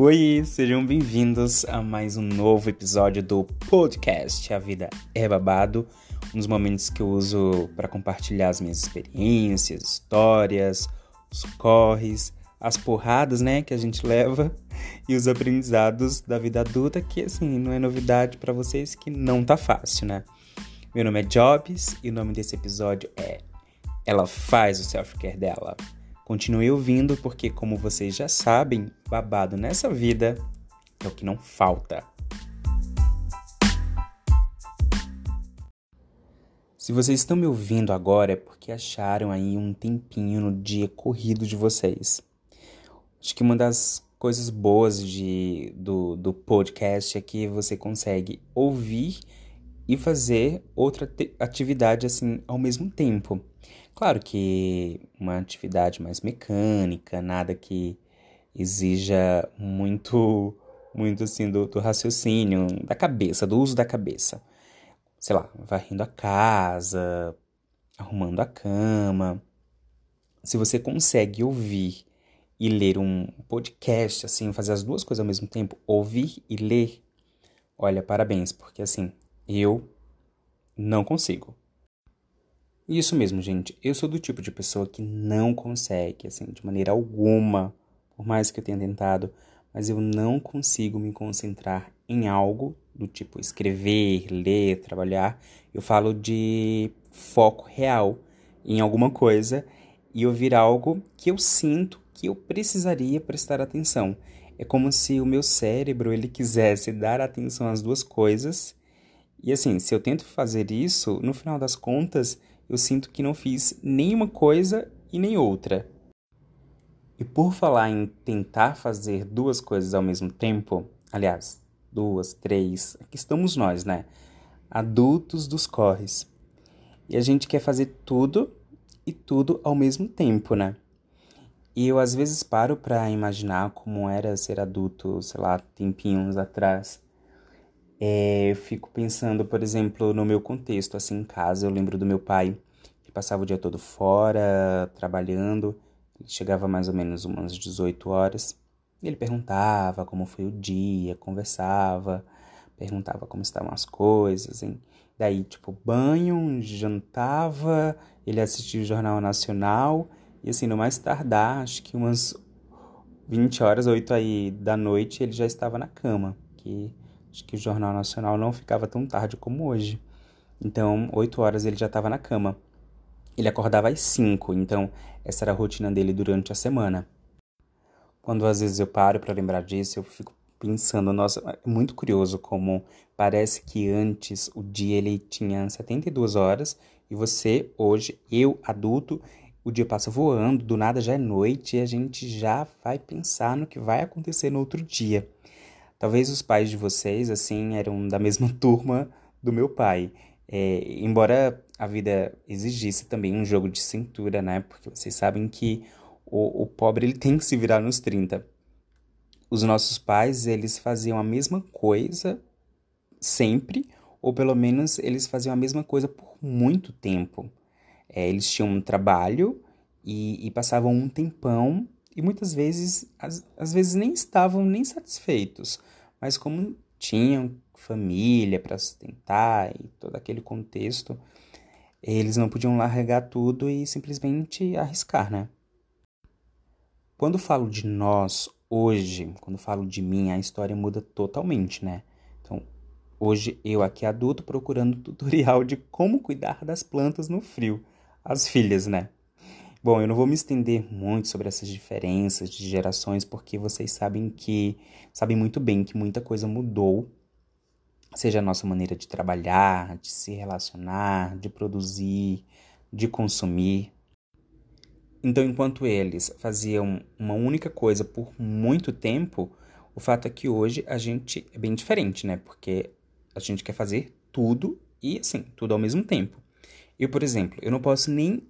Oi, sejam bem-vindos a mais um novo episódio do podcast A Vida é Babado, um dos momentos que eu uso para compartilhar as minhas experiências, histórias, os corres, as porradas, né, que a gente leva e os aprendizados da vida adulta, que assim, não é novidade para vocês que não tá fácil, né? Meu nome é Jobs e o nome desse episódio é Ela faz o self-care dela. Continue ouvindo porque, como vocês já sabem, babado nessa vida é o que não falta. Se vocês estão me ouvindo agora é porque acharam aí um tempinho no dia corrido de vocês. Acho que uma das coisas boas de, do, do podcast é que você consegue ouvir e fazer outra atividade assim ao mesmo tempo. Claro que uma atividade mais mecânica, nada que exija muito, muito assim do, do raciocínio, da cabeça, do uso da cabeça. Sei lá, varrendo a casa, arrumando a cama. Se você consegue ouvir e ler um podcast, assim, fazer as duas coisas ao mesmo tempo, ouvir e ler, olha, parabéns, porque assim, eu não consigo. Isso mesmo, gente. Eu sou do tipo de pessoa que não consegue, assim, de maneira alguma, por mais que eu tenha tentado, mas eu não consigo me concentrar em algo do tipo escrever, ler, trabalhar. Eu falo de foco real em alguma coisa e ouvir algo que eu sinto que eu precisaria prestar atenção. É como se o meu cérebro ele quisesse dar atenção às duas coisas. E assim, se eu tento fazer isso, no final das contas, eu sinto que não fiz nenhuma coisa e nem outra. E por falar em tentar fazer duas coisas ao mesmo tempo, aliás, duas, três, aqui estamos nós, né? Adultos dos corres. E a gente quer fazer tudo e tudo ao mesmo tempo, né? E eu às vezes paro para imaginar como era ser adulto, sei lá, tempinhos atrás. É, eu fico pensando, por exemplo, no meu contexto, assim, em casa, eu lembro do meu pai, passava o dia todo fora, trabalhando, ele chegava mais ou menos umas 18 horas, ele perguntava como foi o dia, conversava, perguntava como estavam as coisas, hein? Daí, tipo, banho, jantava, ele assistia o Jornal Nacional, e assim, no mais tardar, acho que umas 20 horas, 8 aí da noite, ele já estava na cama, que Acho que o Jornal Nacional não ficava tão tarde como hoje. Então, 8 horas ele já estava na cama. Ele acordava às 5, então essa era a rotina dele durante a semana. Quando às vezes eu paro para lembrar disso, eu fico pensando, nossa, é muito curioso como parece que antes o dia ele tinha 72 horas e você hoje, eu adulto, o dia passa voando, do nada já é noite e a gente já vai pensar no que vai acontecer no outro dia. Talvez os pais de vocês, assim, eram da mesma turma do meu pai. É, embora a vida exigisse também um jogo de cintura, né? Porque vocês sabem que o, o pobre ele tem que se virar nos 30. Os nossos pais, eles faziam a mesma coisa sempre, ou pelo menos eles faziam a mesma coisa por muito tempo. É, eles tinham um trabalho e, e passavam um tempão e muitas vezes, às, vezes nem estavam nem satisfeitos, mas como tinham família para sustentar e todo aquele contexto, eles não podiam largar tudo e simplesmente arriscar, né? Quando falo de nós hoje, quando falo de mim, a história muda totalmente, né? Então, hoje eu aqui adulto procurando tutorial de como cuidar das plantas no frio. As filhas, né? Bom, eu não vou me estender muito sobre essas diferenças de gerações, porque vocês sabem que sabem muito bem que muita coisa mudou, seja a nossa maneira de trabalhar, de se relacionar, de produzir, de consumir. Então, enquanto eles faziam uma única coisa por muito tempo, o fato é que hoje a gente é bem diferente, né? Porque a gente quer fazer tudo e assim, tudo ao mesmo tempo. Eu, por exemplo, eu não posso nem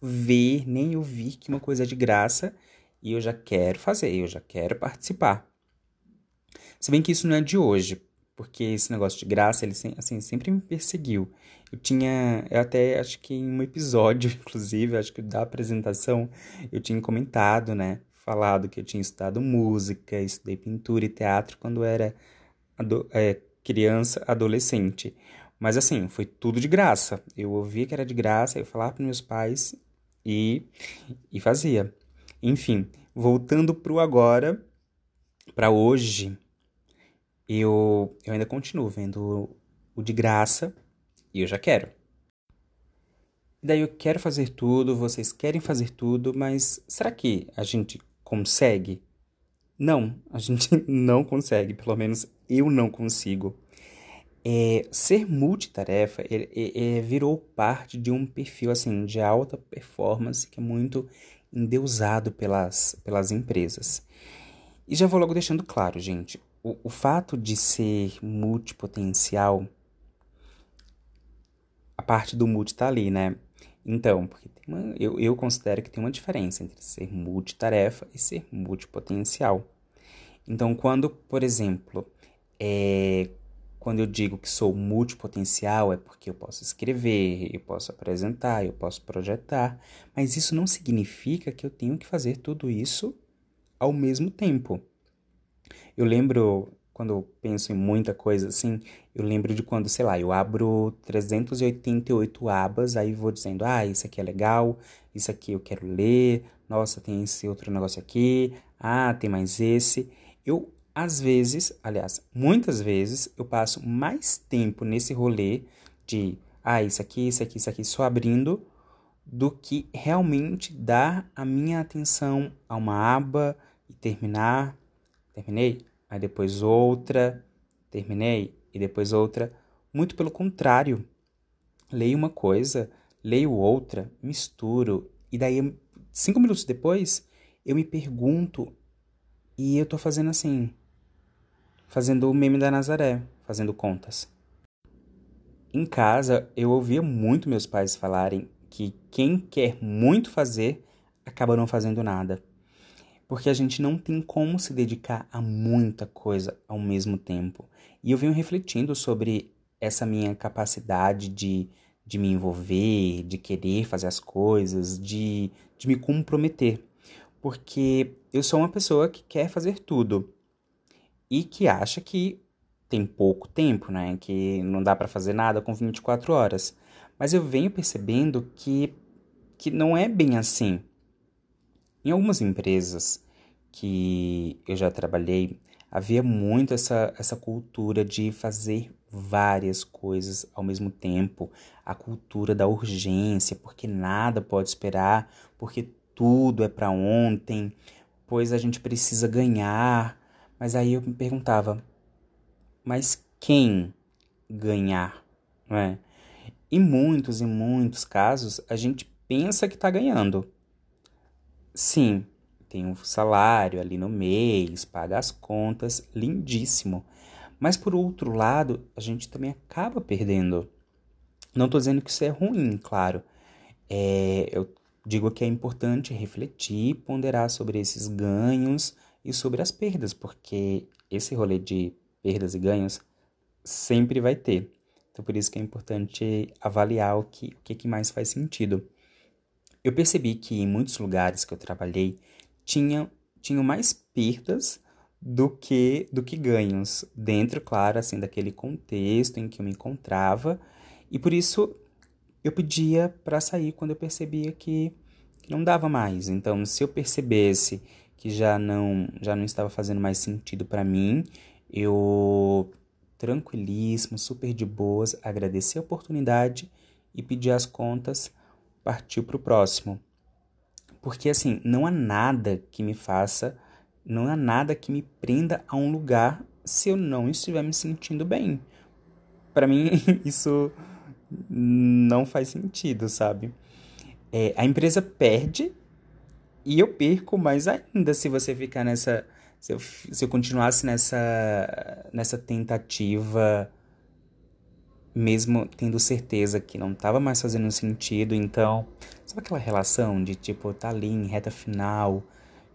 ver nem ouvir que uma coisa é de graça e eu já quero fazer, eu já quero participar. Se bem que isso não é de hoje, porque esse negócio de graça, ele assim, sempre me perseguiu. Eu tinha, eu até acho que em um episódio, inclusive, acho que da apresentação, eu tinha comentado, né? falado que eu tinha estudado música, estudei pintura e teatro quando era ado é, criança, adolescente. Mas assim, foi tudo de graça. Eu ouvia que era de graça, eu falava para meus pais e, e fazia. Enfim, voltando pro agora, para hoje, eu, eu ainda continuo vendo o de graça e eu já quero. Daí eu quero fazer tudo, vocês querem fazer tudo, mas será que a gente consegue? Não, a gente não consegue, pelo menos eu não consigo. É, ser multitarefa é, é, virou parte de um perfil assim de alta performance que é muito endeusado pelas, pelas empresas. E já vou logo deixando claro, gente, o, o fato de ser multipotencial, a parte do multi tá ali, né? Então, porque uma, eu, eu considero que tem uma diferença entre ser multitarefa e ser multipotencial. Então, quando, por exemplo, é, quando eu digo que sou multipotencial, é porque eu posso escrever, eu posso apresentar, eu posso projetar, mas isso não significa que eu tenho que fazer tudo isso ao mesmo tempo. Eu lembro, quando eu penso em muita coisa assim, eu lembro de quando, sei lá, eu abro 388 abas, aí vou dizendo, ah, isso aqui é legal, isso aqui eu quero ler, nossa, tem esse outro negócio aqui, ah, tem mais esse. Eu, às vezes, aliás, muitas vezes, eu passo mais tempo nesse rolê de, ah, isso aqui, isso aqui, isso aqui, só abrindo, do que realmente dar a minha atenção a uma aba e terminar. Terminei? Aí depois outra, terminei e depois outra. Muito pelo contrário. Leio uma coisa, leio outra, misturo e daí cinco minutos depois eu me pergunto e eu tô fazendo assim, fazendo o meme da Nazaré, fazendo contas. Em casa, eu ouvia muito meus pais falarem que quem quer muito fazer acaba não fazendo nada. Porque a gente não tem como se dedicar a muita coisa ao mesmo tempo. E eu venho refletindo sobre essa minha capacidade de, de me envolver, de querer fazer as coisas, de, de me comprometer. Porque eu sou uma pessoa que quer fazer tudo e que acha que tem pouco tempo, né? Que não dá para fazer nada com 24 horas. Mas eu venho percebendo que, que não é bem assim. Em algumas empresas que eu já trabalhei, havia muito essa, essa cultura de fazer várias coisas ao mesmo tempo, a cultura da urgência, porque nada pode esperar, porque tudo é para ontem, pois a gente precisa ganhar. Mas aí eu me perguntava, mas quem ganhar, não é? Em muitos e muitos casos, a gente pensa que está ganhando. Sim, tem um salário ali no mês, paga as contas, lindíssimo. Mas por outro lado, a gente também acaba perdendo. Não estou dizendo que isso é ruim, claro. É, eu digo que é importante refletir, ponderar sobre esses ganhos e sobre as perdas, porque esse rolê de perdas e ganhos sempre vai ter. Então, por isso que é importante avaliar o que, o que mais faz sentido. Eu percebi que em muitos lugares que eu trabalhei, tinha, tinham mais perdas do que do que ganhos dentro, claro, assim, daquele contexto em que eu me encontrava. E por isso eu pedia para sair quando eu percebia que, não dava mais. Então, se eu percebesse que já não já não estava fazendo mais sentido para mim, eu tranquilíssimo, super de boas, agradeci a oportunidade e pedi as contas, partiu para o próximo. Porque assim, não há nada que me faça, não há nada que me prenda a um lugar se eu não estiver me sentindo bem. Para mim, isso não faz sentido, sabe? É, a empresa perde e eu perco mais ainda se você ficar nessa. Se eu, se eu continuasse nessa, nessa tentativa, mesmo tendo certeza que não estava mais fazendo sentido, então Sabe aquela relação de tipo, tá ali em reta final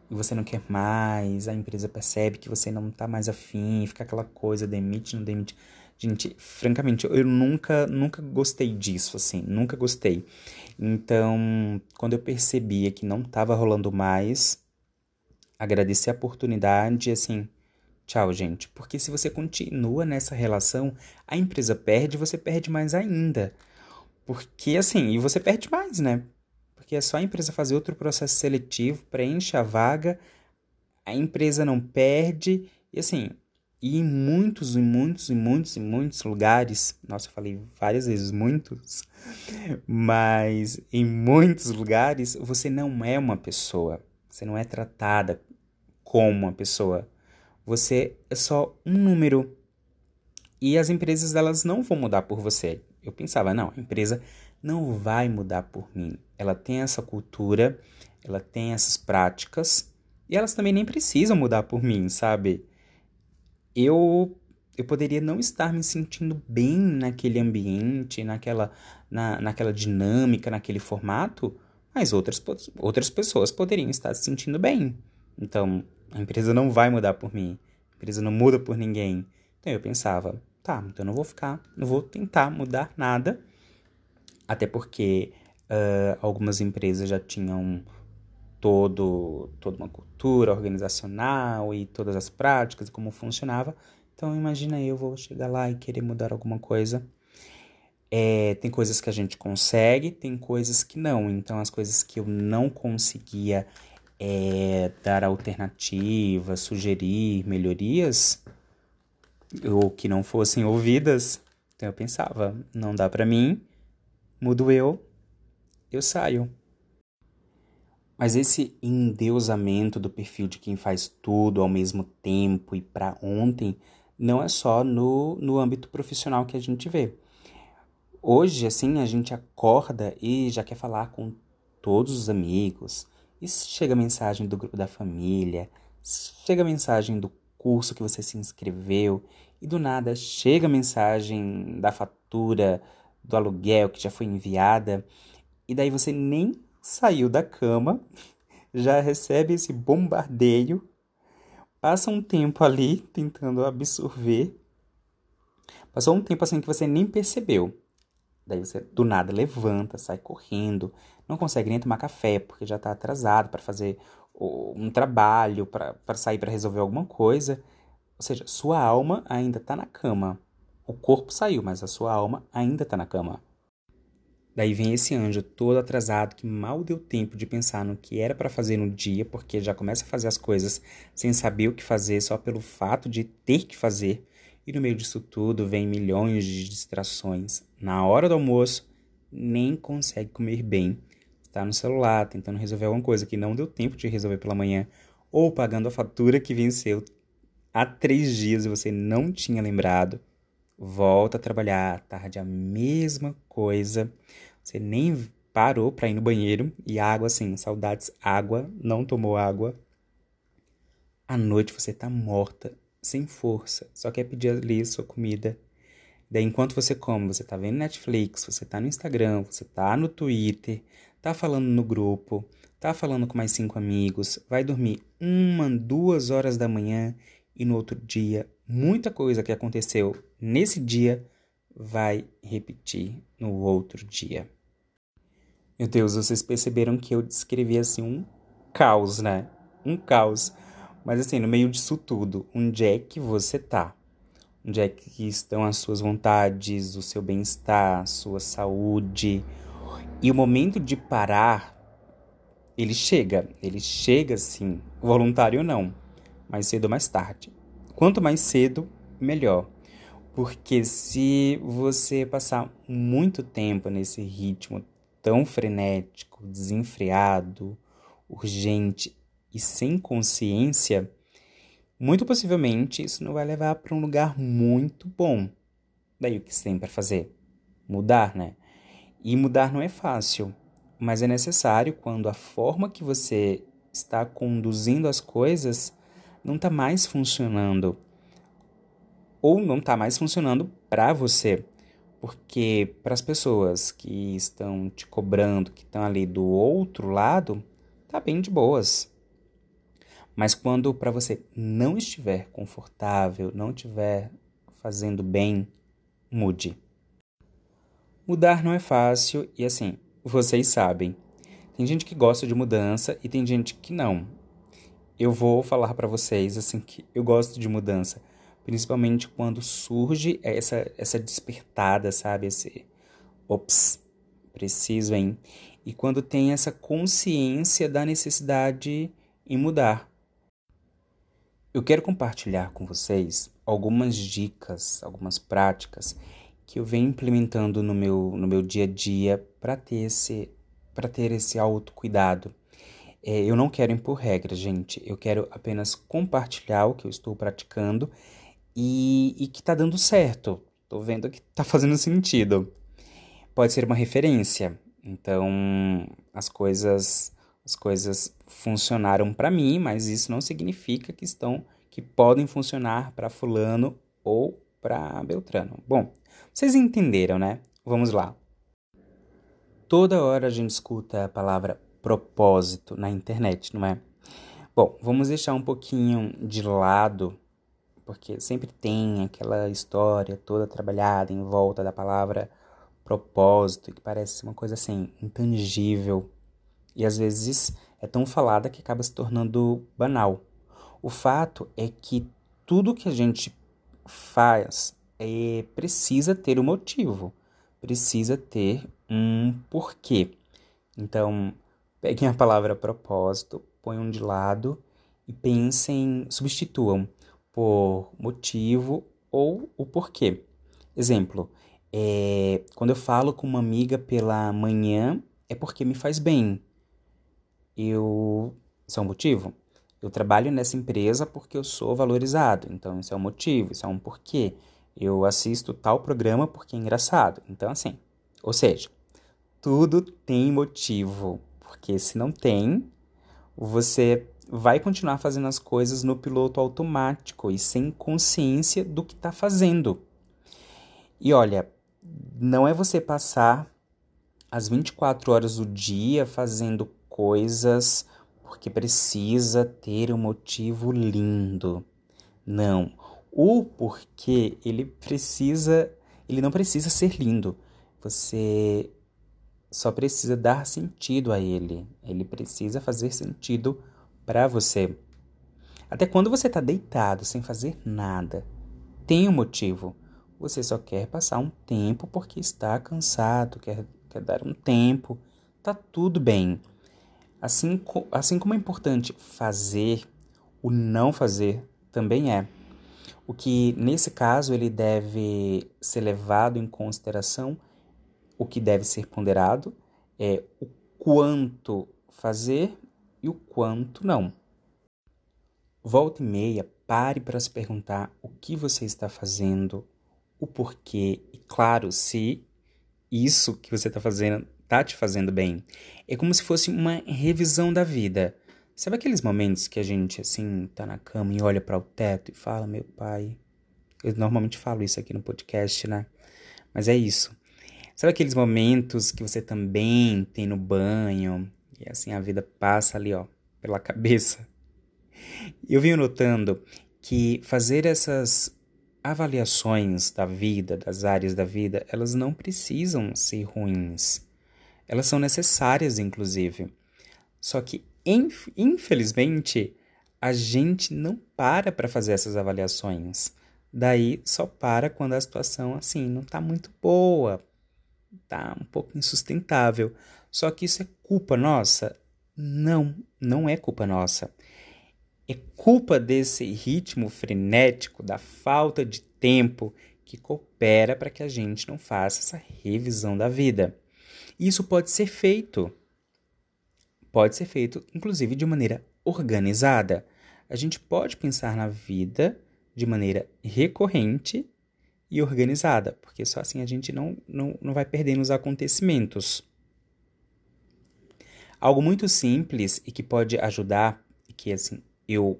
e você não quer mais, a empresa percebe que você não tá mais afim, fica aquela coisa, demite, não demite. Gente, francamente, eu nunca, nunca gostei disso, assim, nunca gostei. Então, quando eu percebia que não tava rolando mais, agradecer a oportunidade assim, tchau, gente. Porque se você continua nessa relação, a empresa perde, você perde mais ainda. Porque assim, e você perde mais, né? Porque é só a empresa fazer outro processo seletivo, preenche a vaga, a empresa não perde, e assim, e em muitos, e muitos, e muitos, e muitos lugares, nossa, eu falei várias vezes muitos, mas em muitos lugares você não é uma pessoa, você não é tratada como uma pessoa, você é só um número. E as empresas elas não vão mudar por você. Eu pensava, não, a empresa não vai mudar por mim. Ela tem essa cultura, ela tem essas práticas e elas também nem precisam mudar por mim, sabe? Eu eu poderia não estar me sentindo bem naquele ambiente, naquela na, naquela dinâmica, naquele formato, mas outras outras pessoas poderiam estar se sentindo bem. Então, a empresa não vai mudar por mim. A empresa não muda por ninguém. Então eu pensava, tá, então eu não vou ficar, não vou tentar mudar nada. Até porque uh, algumas empresas já tinham todo, toda uma cultura organizacional e todas as práticas e como funcionava. Então imagina eu vou chegar lá e querer mudar alguma coisa. É, tem coisas que a gente consegue, tem coisas que não. Então as coisas que eu não conseguia é, dar alternativas, sugerir melhorias, ou que não fossem ouvidas, então eu pensava, não dá para mim, mudo eu, eu saio. Mas esse endeusamento do perfil de quem faz tudo ao mesmo tempo e para ontem não é só no, no âmbito profissional que a gente vê. Hoje, assim, a gente acorda e já quer falar com todos os amigos, e chega a mensagem do grupo da família, chega a mensagem do curso que você se inscreveu, e do nada chega a mensagem da fatura do aluguel que já foi enviada, e daí você nem saiu da cama, já recebe esse bombardeio, passa um tempo ali tentando absorver, passou um tempo assim que você nem percebeu. Daí você do nada levanta, sai correndo, não consegue nem tomar café porque já está atrasado para fazer um trabalho, para sair para resolver alguma coisa. Ou seja, sua alma ainda está na cama. O corpo saiu, mas a sua alma ainda está na cama. Daí vem esse anjo todo atrasado que mal deu tempo de pensar no que era para fazer no dia, porque já começa a fazer as coisas sem saber o que fazer só pelo fato de ter que fazer. E no meio disso tudo vem milhões de distrações. Na hora do almoço, nem consegue comer bem. Está no celular tentando resolver alguma coisa que não deu tempo de resolver pela manhã, ou pagando a fatura que venceu há três dias e você não tinha lembrado, volta a trabalhar à tarde a mesma coisa, você nem parou para ir no banheiro. E água assim, saudades, água, não tomou água. À noite você tá morta, sem força, só quer pedir ali sua comida. Daí enquanto você come, você tá vendo Netflix, você tá no Instagram, você tá no Twitter, tá falando no grupo, tá falando com mais cinco amigos, vai dormir uma, duas horas da manhã e no outro dia, muita coisa que aconteceu nesse dia vai repetir no outro dia. Meu Deus, vocês perceberam que eu descrevi assim um caos, né? Um caos. Mas assim, no meio disso tudo, onde é que você tá? Onde é que estão as suas vontades, o seu bem-estar, a sua saúde, e o momento de parar, ele chega, ele chega sim, voluntário não, mais cedo ou mais tarde. Quanto mais cedo, melhor. Porque se você passar muito tempo nesse ritmo tão frenético, desenfreado, urgente e sem consciência, muito possivelmente isso não vai levar para um lugar muito bom. Daí o que você tem para fazer? Mudar, né? E mudar não é fácil, mas é necessário quando a forma que você está conduzindo as coisas não está mais funcionando. Ou não está mais funcionando para você. Porque para as pessoas que estão te cobrando, que estão ali do outro lado, tá bem de boas. Mas quando para você não estiver confortável, não estiver fazendo bem, mude. Mudar não é fácil e assim, vocês sabem. Tem gente que gosta de mudança e tem gente que não. eu vou falar para vocês assim que eu gosto de mudança, principalmente quando surge essa essa despertada, sabe, esse ops, preciso, hein? E quando tem essa consciência da necessidade em mudar. Eu quero compartilhar com vocês algumas dicas, algumas práticas que eu venho implementando no meu, no meu dia a dia para ter esse para ter esse autocuidado. É, eu não quero impor regras, gente. Eu quero apenas compartilhar o que eu estou praticando e, e que está dando certo. Estou vendo que está fazendo sentido. Pode ser uma referência. Então, as coisas as coisas funcionaram para mim, mas isso não significa que estão que podem funcionar para fulano ou para Beltrano. Bom, vocês entenderam, né? Vamos lá. Toda hora a gente escuta a palavra propósito na internet, não é? Bom, vamos deixar um pouquinho de lado, porque sempre tem aquela história toda trabalhada em volta da palavra propósito, que parece uma coisa assim, intangível. E às vezes é tão falada que acaba se tornando banal. O fato é que tudo que a gente faz é, precisa ter um motivo, precisa ter um porquê. Então, peguem a palavra propósito, ponham de lado e pensem, substituam por motivo ou o porquê. Exemplo, é, quando eu falo com uma amiga pela manhã, é porque me faz bem. Eu. Isso é um motivo? Eu trabalho nessa empresa porque eu sou valorizado. Então, isso é um motivo, isso é um porquê. Eu assisto tal programa porque é engraçado. Então, assim. Ou seja, tudo tem motivo. Porque se não tem, você vai continuar fazendo as coisas no piloto automático e sem consciência do que está fazendo. E olha, não é você passar as 24 horas do dia fazendo coisas porque precisa ter um motivo lindo. Não. O porquê, ele precisa, ele não precisa ser lindo. Você só precisa dar sentido a ele. Ele precisa fazer sentido para você. Até quando você está deitado sem fazer nada, tem um motivo. Você só quer passar um tempo porque está cansado, quer, quer dar um tempo. Tá tudo bem. Assim, assim como é importante fazer, o não fazer também é. O que, nesse caso, ele deve ser levado em consideração, o que deve ser ponderado é o quanto fazer e o quanto não. Volta e meia, pare para se perguntar o que você está fazendo, o porquê e, claro, se isso que você está fazendo está te fazendo bem. É como se fosse uma revisão da vida. Sabe aqueles momentos que a gente, assim, tá na cama e olha para o teto e fala, meu pai. Eu normalmente falo isso aqui no podcast, né? Mas é isso. Sabe aqueles momentos que você também tem no banho e assim a vida passa ali, ó, pela cabeça? Eu venho notando que fazer essas avaliações da vida, das áreas da vida, elas não precisam ser ruins. Elas são necessárias, inclusive. Só que, infelizmente, a gente não para para fazer essas avaliações. Daí só para quando a situação assim não está muito boa, tá um pouco insustentável. Só que isso é culpa nossa? Não, não é culpa nossa. É culpa desse ritmo frenético, da falta de tempo que coopera para que a gente não faça essa revisão da vida. Isso pode ser feito. Pode ser feito, inclusive, de maneira organizada. A gente pode pensar na vida de maneira recorrente e organizada, porque só assim a gente não, não, não vai perdendo os acontecimentos. Algo muito simples e que pode ajudar, e que assim eu,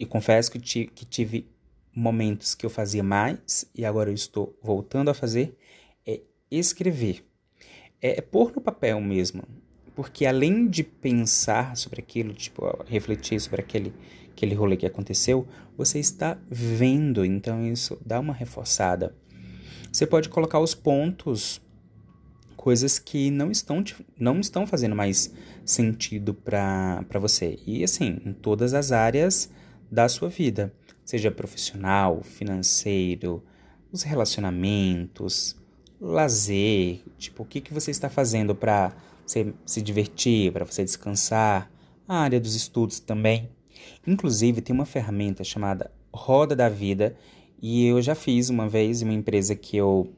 eu confesso que, ti, que tive momentos que eu fazia mais e agora eu estou voltando a fazer, é escrever. É, é pôr no papel mesmo. Porque além de pensar sobre aquilo, tipo, refletir sobre aquele, aquele rolê que aconteceu, você está vendo, então isso dá uma reforçada. Você pode colocar os pontos coisas que não estão, não estão fazendo mais sentido para você. E assim, em todas as áreas da sua vida, seja profissional, financeiro, os relacionamentos, lazer, tipo, o que, que você está fazendo para você se divertir, para você descansar, a área dos estudos também. Inclusive, tem uma ferramenta chamada Roda da Vida, e eu já fiz uma vez em uma empresa que eu,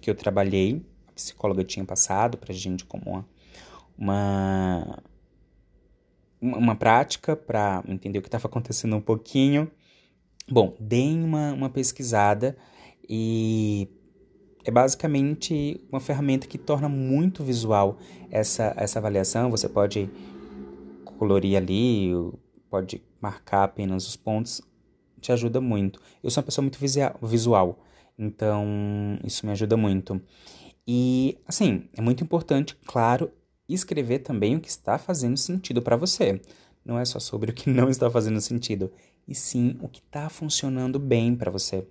que eu trabalhei, a psicóloga tinha passado para gente como uma, uma, uma prática para entender o que estava acontecendo um pouquinho. Bom, deem uma, uma pesquisada e é basicamente uma ferramenta que torna muito visual essa, essa avaliação. Você pode colorir ali, pode marcar apenas os pontos, te ajuda muito. Eu sou uma pessoa muito visual, então isso me ajuda muito. E, assim, é muito importante, claro, escrever também o que está fazendo sentido para você. Não é só sobre o que não está fazendo sentido, e sim o que está funcionando bem para você.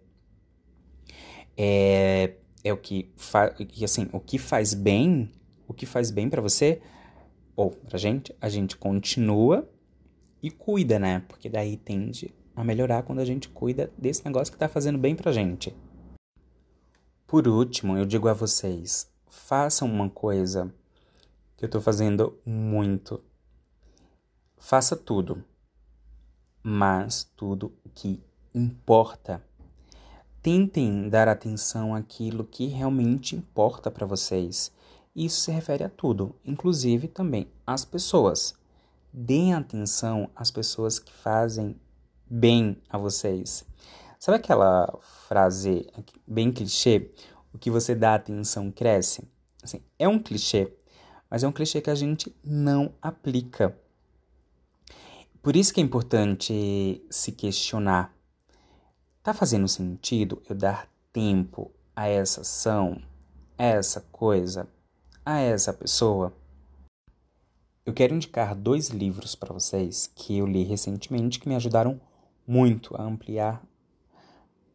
É, é o que faz, assim, o que faz bem, o que faz bem para você ou pra gente, a gente continua e cuida, né? Porque daí tende a melhorar quando a gente cuida desse negócio que tá fazendo bem pra gente. Por último, eu digo a vocês, façam uma coisa que eu tô fazendo muito. Faça tudo, mas tudo o que importa. Tentem dar atenção àquilo que realmente importa para vocês. Isso se refere a tudo, inclusive também às pessoas. Deem atenção às pessoas que fazem bem a vocês. Sabe aquela frase bem clichê? O que você dá atenção cresce? Assim, é um clichê, mas é um clichê que a gente não aplica. Por isso que é importante se questionar Tá fazendo sentido eu dar tempo a essa ação, a essa coisa, a essa pessoa? Eu quero indicar dois livros para vocês que eu li recentemente que me ajudaram muito a ampliar,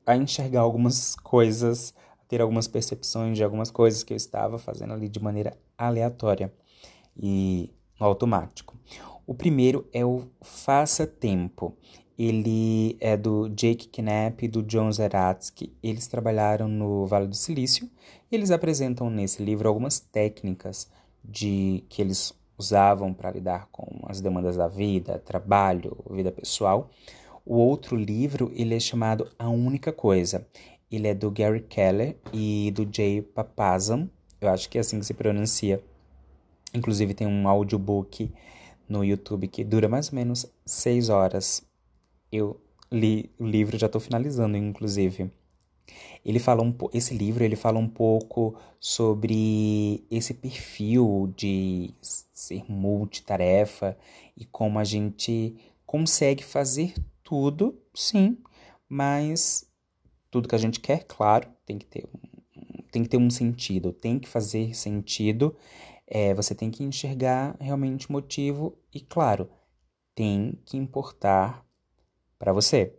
a enxergar algumas coisas, a ter algumas percepções de algumas coisas que eu estava fazendo ali de maneira aleatória e automático. O primeiro é o Faça Tempo. Ele é do Jake Knapp e do John Zeratsky. Eles trabalharam no Vale do Silício e eles apresentam nesse livro algumas técnicas de que eles usavam para lidar com as demandas da vida, trabalho, vida pessoal. O outro livro ele é chamado A Única Coisa. Ele é do Gary Keller e do Jay Papazan. Eu acho que é assim que se pronuncia. Inclusive tem um audiobook no YouTube que dura mais ou menos seis horas eu li o livro, já estou finalizando, inclusive. Ele fala um esse livro ele fala um pouco sobre esse perfil de ser multitarefa e como a gente consegue fazer tudo, sim, mas tudo que a gente quer, claro, tem que ter um, tem que ter um sentido, tem que fazer sentido. É, você tem que enxergar realmente o motivo e, claro, tem que importar para você.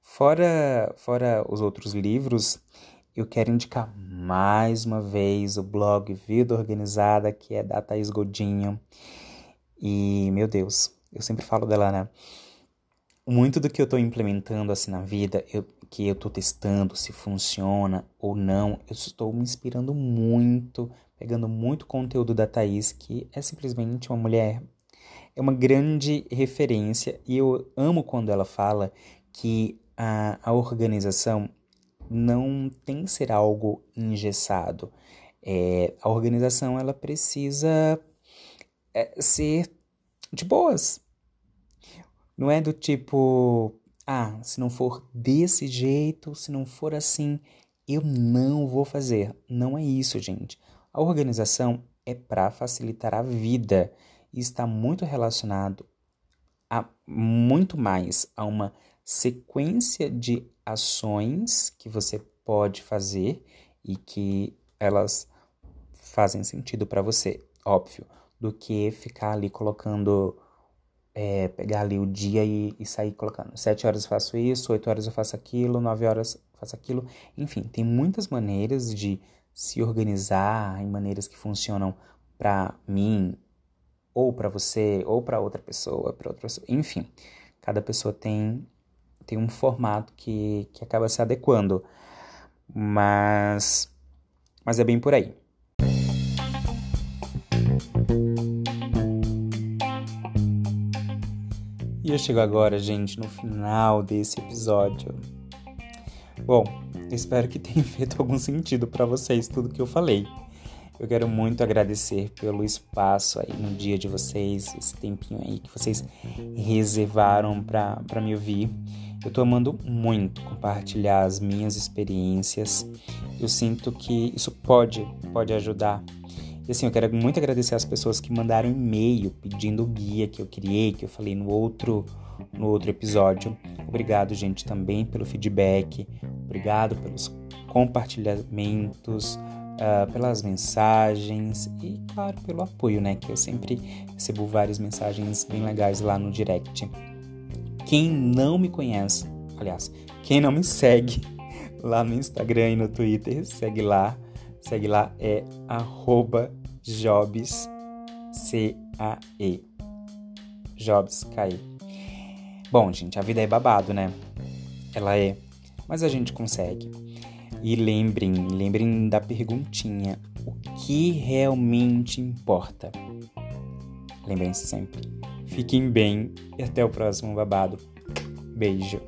Fora, fora os outros livros, eu quero indicar mais uma vez o blog Vida Organizada, que é da Thaís Godinho. E, meu Deus, eu sempre falo dela, né? Muito do que eu estou implementando assim na vida, eu, que eu estou testando se funciona ou não, eu estou me inspirando muito, pegando muito conteúdo da Thaís, que é simplesmente uma mulher é uma grande referência e eu amo quando ela fala que a, a organização não tem que ser algo engessado. É, a organização ela precisa é, ser de boas. Não é do tipo, ah, se não for desse jeito, se não for assim, eu não vou fazer. Não é isso, gente. A organização é para facilitar a vida e está muito relacionado a muito mais a uma sequência de ações que você pode fazer e que elas fazem sentido para você, óbvio, do que ficar ali colocando, é, pegar ali o dia e, e sair colocando. Sete horas eu faço isso, oito horas eu faço aquilo, nove horas eu faço aquilo. Enfim, tem muitas maneiras de se organizar em maneiras que funcionam para mim, ou para você, ou para outra pessoa, para outra pessoa. Enfim, cada pessoa tem, tem um formato que, que acaba se adequando. Mas, mas é bem por aí. E eu chego agora, gente, no final desse episódio. Bom, espero que tenha feito algum sentido para vocês tudo que eu falei. Eu quero muito agradecer pelo espaço aí no dia de vocês, esse tempinho aí que vocês reservaram para me ouvir. Eu tô amando muito compartilhar as minhas experiências. Eu sinto que isso pode, pode ajudar. E assim, eu quero muito agradecer as pessoas que mandaram e-mail pedindo o guia que eu criei, que eu falei no outro no outro episódio. Obrigado, gente, também pelo feedback. Obrigado pelos compartilhamentos, uh, pelas mensagens e, claro, pelo apoio, né? Que eu sempre recebo várias mensagens bem legais lá no direct. Quem não me conhece, aliás, quem não me segue lá no Instagram e no Twitter, segue lá. Segue lá, é arroba jobs, C-A-E. Jobs, K-E. Bom, gente, a vida é babado, né? Ela é, mas a gente consegue. E lembrem, lembrem da perguntinha: o que realmente importa? Lembrem-se sempre. Fiquem bem e até o próximo babado. Beijo.